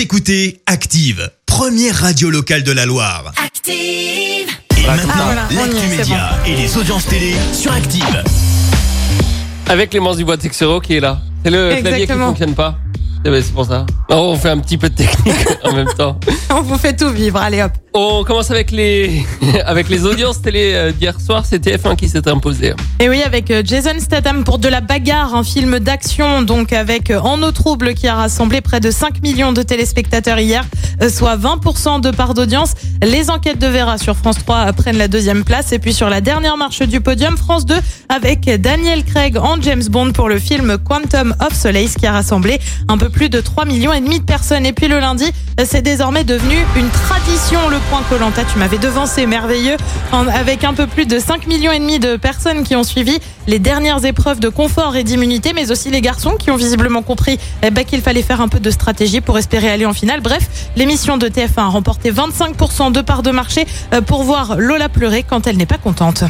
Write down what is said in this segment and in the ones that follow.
Vous écoutez Active, première radio locale de la Loire. Active. Et maintenant, Ah, voilà, on y l'actu c'est média et les audiences télé sur Active. Avec Clémence Dubois Texero qui est là. C'est le clavier qui Exactement. fonctionne pas. Eh ben, C'est pour ça. Non, on fait un petit peu de technique en même temps. On vous fait tout vivre, allez hop. On commence avec les avec les audiences télé euh, d'hier soir. C'est TF1 qui s'est imposé. Et oui, avec euh, Jason Statham pour De la bagarre, un film d'action, donc avec euh, En eau trouble qui a rassemblé près de 5 millions de téléspectateurs hier, soit 20% de part d'audience. Les enquêtes de Vera sur France 3 euh, prennent la deuxième place. Et puis sur la dernière marche du podium, France 2 avec Daniel Craig en James Bond pour le film Quantum of Solace qui a rassemblé un peu plus de 3 millions et demi de personnes. Et puis le lundi, c'est désormais devenu une tradition le point Colanta. Tu m'avais devancé, merveilleux, avec un peu plus de 5 millions et demi de personnes qui ont suivi les dernières épreuves de confort et d'immunité, mais aussi les garçons qui ont visiblement compris eh ben, qu'il fallait faire un peu de stratégie pour espérer aller en finale. Bref, l'émission de TF1 a remporté 25% de parts de marché euh, pour voir Lola pleurer quand elle n'est pas contente.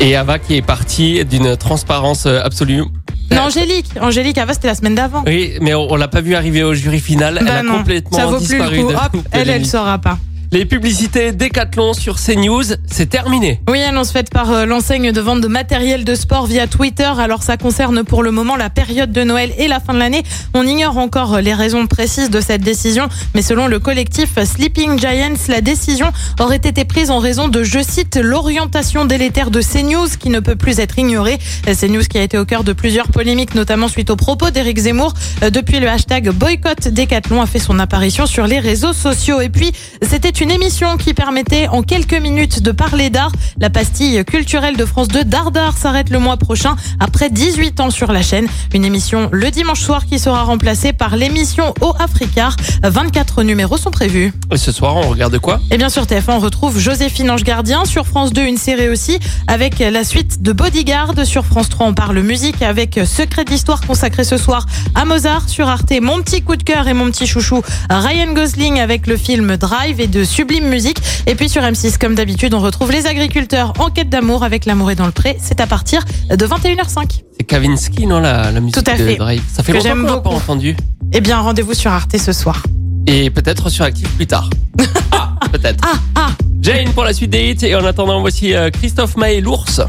Et Ava qui est partie d'une transparence euh, absolue. Non, Angélique, Angélique, Ava, c'était la semaine d'avant. Oui, mais on, on l'a pas vu arriver au jury final. Elle Bah a complètement ça vaut plus disparu. le coup. de- Hop, de elle, elle saura pas. Les publicités Décathlon sur CNews, c'est terminé. Oui, annonce faite par euh, l'enseigne de vente de matériel de sport via Twitter. Alors ça concerne pour le moment la période de Noël et la fin de l'année. On ignore encore euh, les raisons précises de cette décision, mais selon le collectif Sleeping Giants, la décision aurait été prise en raison de, je cite, l'orientation délétère de CNews qui ne peut plus être ignorée. Euh, CNews qui a été au cœur de plusieurs polémiques, notamment suite aux propos d'Éric Zemmour. Depuis le hashtag boycott Décathlon a fait son apparition sur les réseaux sociaux. Et puis, c'était une émission qui permettait en quelques minutes de parler d'art. La pastille culturelle de France 2 Dardar s'arrête le mois prochain après 18 ans sur la chaîne. Une émission le dimanche soir qui sera remplacée par l'émission Au Africard. 24 numéros sont prévus. Et ce soir, on regarde quoi? Et bien sur TF1, on retrouve Joséphine Ange Gardien. Sur France 2, une série aussi avec la suite de Bodyguard. Sur France 3, on parle musique avec Secret d'Histoire consacré ce soir à Mozart. Sur Arte, mon petit coup de cœur et mon petit chouchou Ryan Gosling avec le film Drive et de Sublime Musique. Et puis sur M6, comme d'habitude, on retrouve les agriculteurs en quête d'amour avec L'amour est dans le pré. C'est à partir de 21h05. C'est Kavinsky, non, la, la musique Tout à de fait. Drive. Ça fait Que longtemps qu'on pas entendu. Eh bien, rendez-vous sur Arte ce soir. Et peut-être sur Active plus tard. Ah, peut-être. Ah, ah Jane pour la suite des hits. Et en attendant, voici euh, Christophe Maé, l'ours.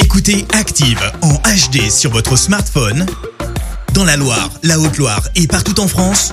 Écoutez Active en HD sur votre smartphone, dans la Loire, la Haute-Loire et partout en France,